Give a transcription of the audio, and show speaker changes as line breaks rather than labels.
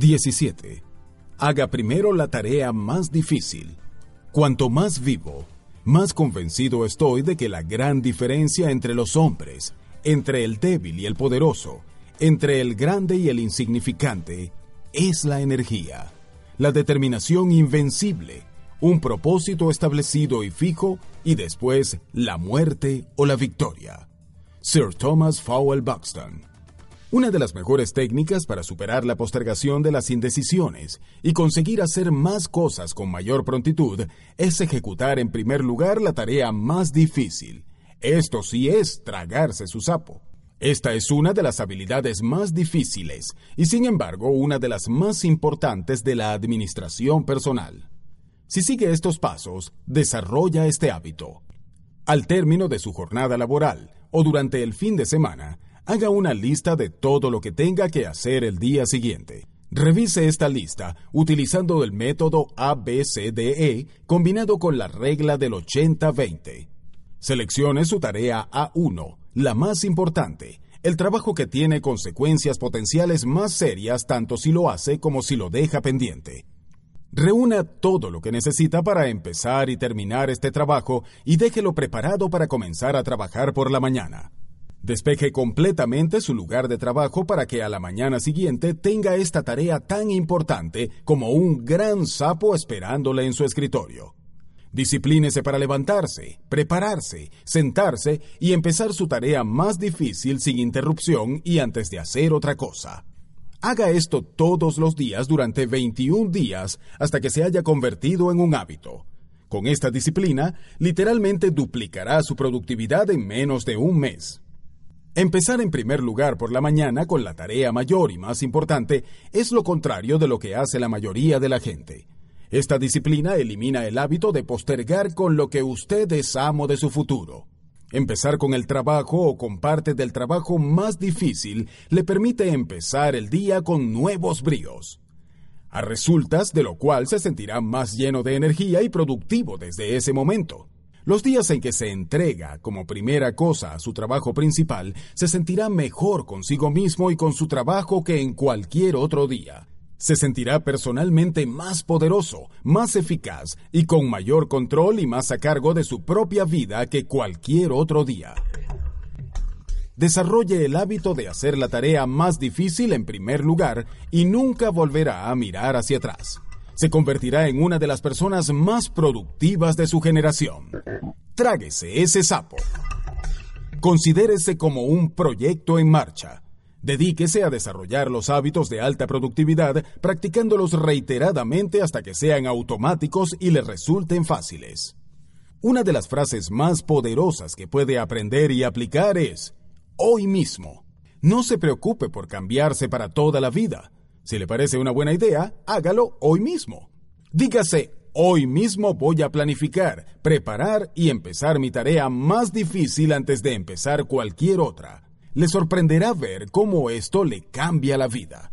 17. Haga primero la tarea más difícil. Cuanto más vivo, más convencido estoy de que la gran diferencia entre los hombres, entre el débil y el poderoso, entre el grande y el insignificante, es la energía, la determinación invencible, un propósito establecido y fijo, y después la muerte o la victoria. Sir Thomas Fowell Buxton. Una de las mejores técnicas para superar la postergación de las indecisiones y conseguir hacer más cosas con mayor prontitud es ejecutar en primer lugar la tarea más difícil. Esto sí es tragarse su sapo. Esta es una de las habilidades más difíciles y sin embargo una de las más importantes de la administración personal. Si sigue estos pasos, desarrolla este hábito. Al término de su jornada laboral o durante el fin de semana, haga una lista de todo lo que tenga que hacer el día siguiente. Revise esta lista utilizando el método ABCDE combinado con la regla del 80-20. Seleccione su tarea A1 la más importante, el trabajo que tiene consecuencias potenciales más serias tanto si lo hace como si lo deja pendiente. Reúna todo lo que necesita para empezar y terminar este trabajo y déjelo preparado para comenzar a trabajar por la mañana. Despeje completamente su lugar de trabajo para que a la mañana siguiente tenga esta tarea tan importante como un gran sapo esperándole en su escritorio. Disciplínese para levantarse, prepararse, sentarse y empezar su tarea más difícil sin interrupción y antes de hacer otra cosa. Haga esto todos los días durante 21 días hasta que se haya convertido en un hábito. Con esta disciplina, literalmente duplicará su productividad en menos de un mes. Empezar en primer lugar por la mañana con la tarea mayor y más importante es lo contrario de lo que hace la mayoría de la gente. Esta disciplina elimina el hábito de postergar con lo que usted es amo de su futuro. Empezar con el trabajo o con parte del trabajo más difícil le permite empezar el día con nuevos bríos. A resultas de lo cual se sentirá más lleno de energía y productivo desde ese momento. Los días en que se entrega como primera cosa a su trabajo principal, se sentirá mejor consigo mismo y con su trabajo que en cualquier otro día se sentirá personalmente más poderoso, más eficaz y con mayor control y más a cargo de su propia vida que cualquier otro día. Desarrolle el hábito de hacer la tarea más difícil en primer lugar y nunca volverá a mirar hacia atrás. Se convertirá en una de las personas más productivas de su generación. Tráguese ese sapo. Considérese como un proyecto en marcha Dedíquese a desarrollar los hábitos de alta productividad, practicándolos reiteradamente hasta que sean automáticos y le resulten fáciles. Una de las frases más poderosas que puede aprender y aplicar es, hoy mismo. No se preocupe por cambiarse para toda la vida. Si le parece una buena idea, hágalo hoy mismo. Dígase, hoy mismo voy a planificar, preparar y empezar mi tarea más difícil antes de empezar cualquier otra le sorprenderá ver cómo esto le cambia la vida.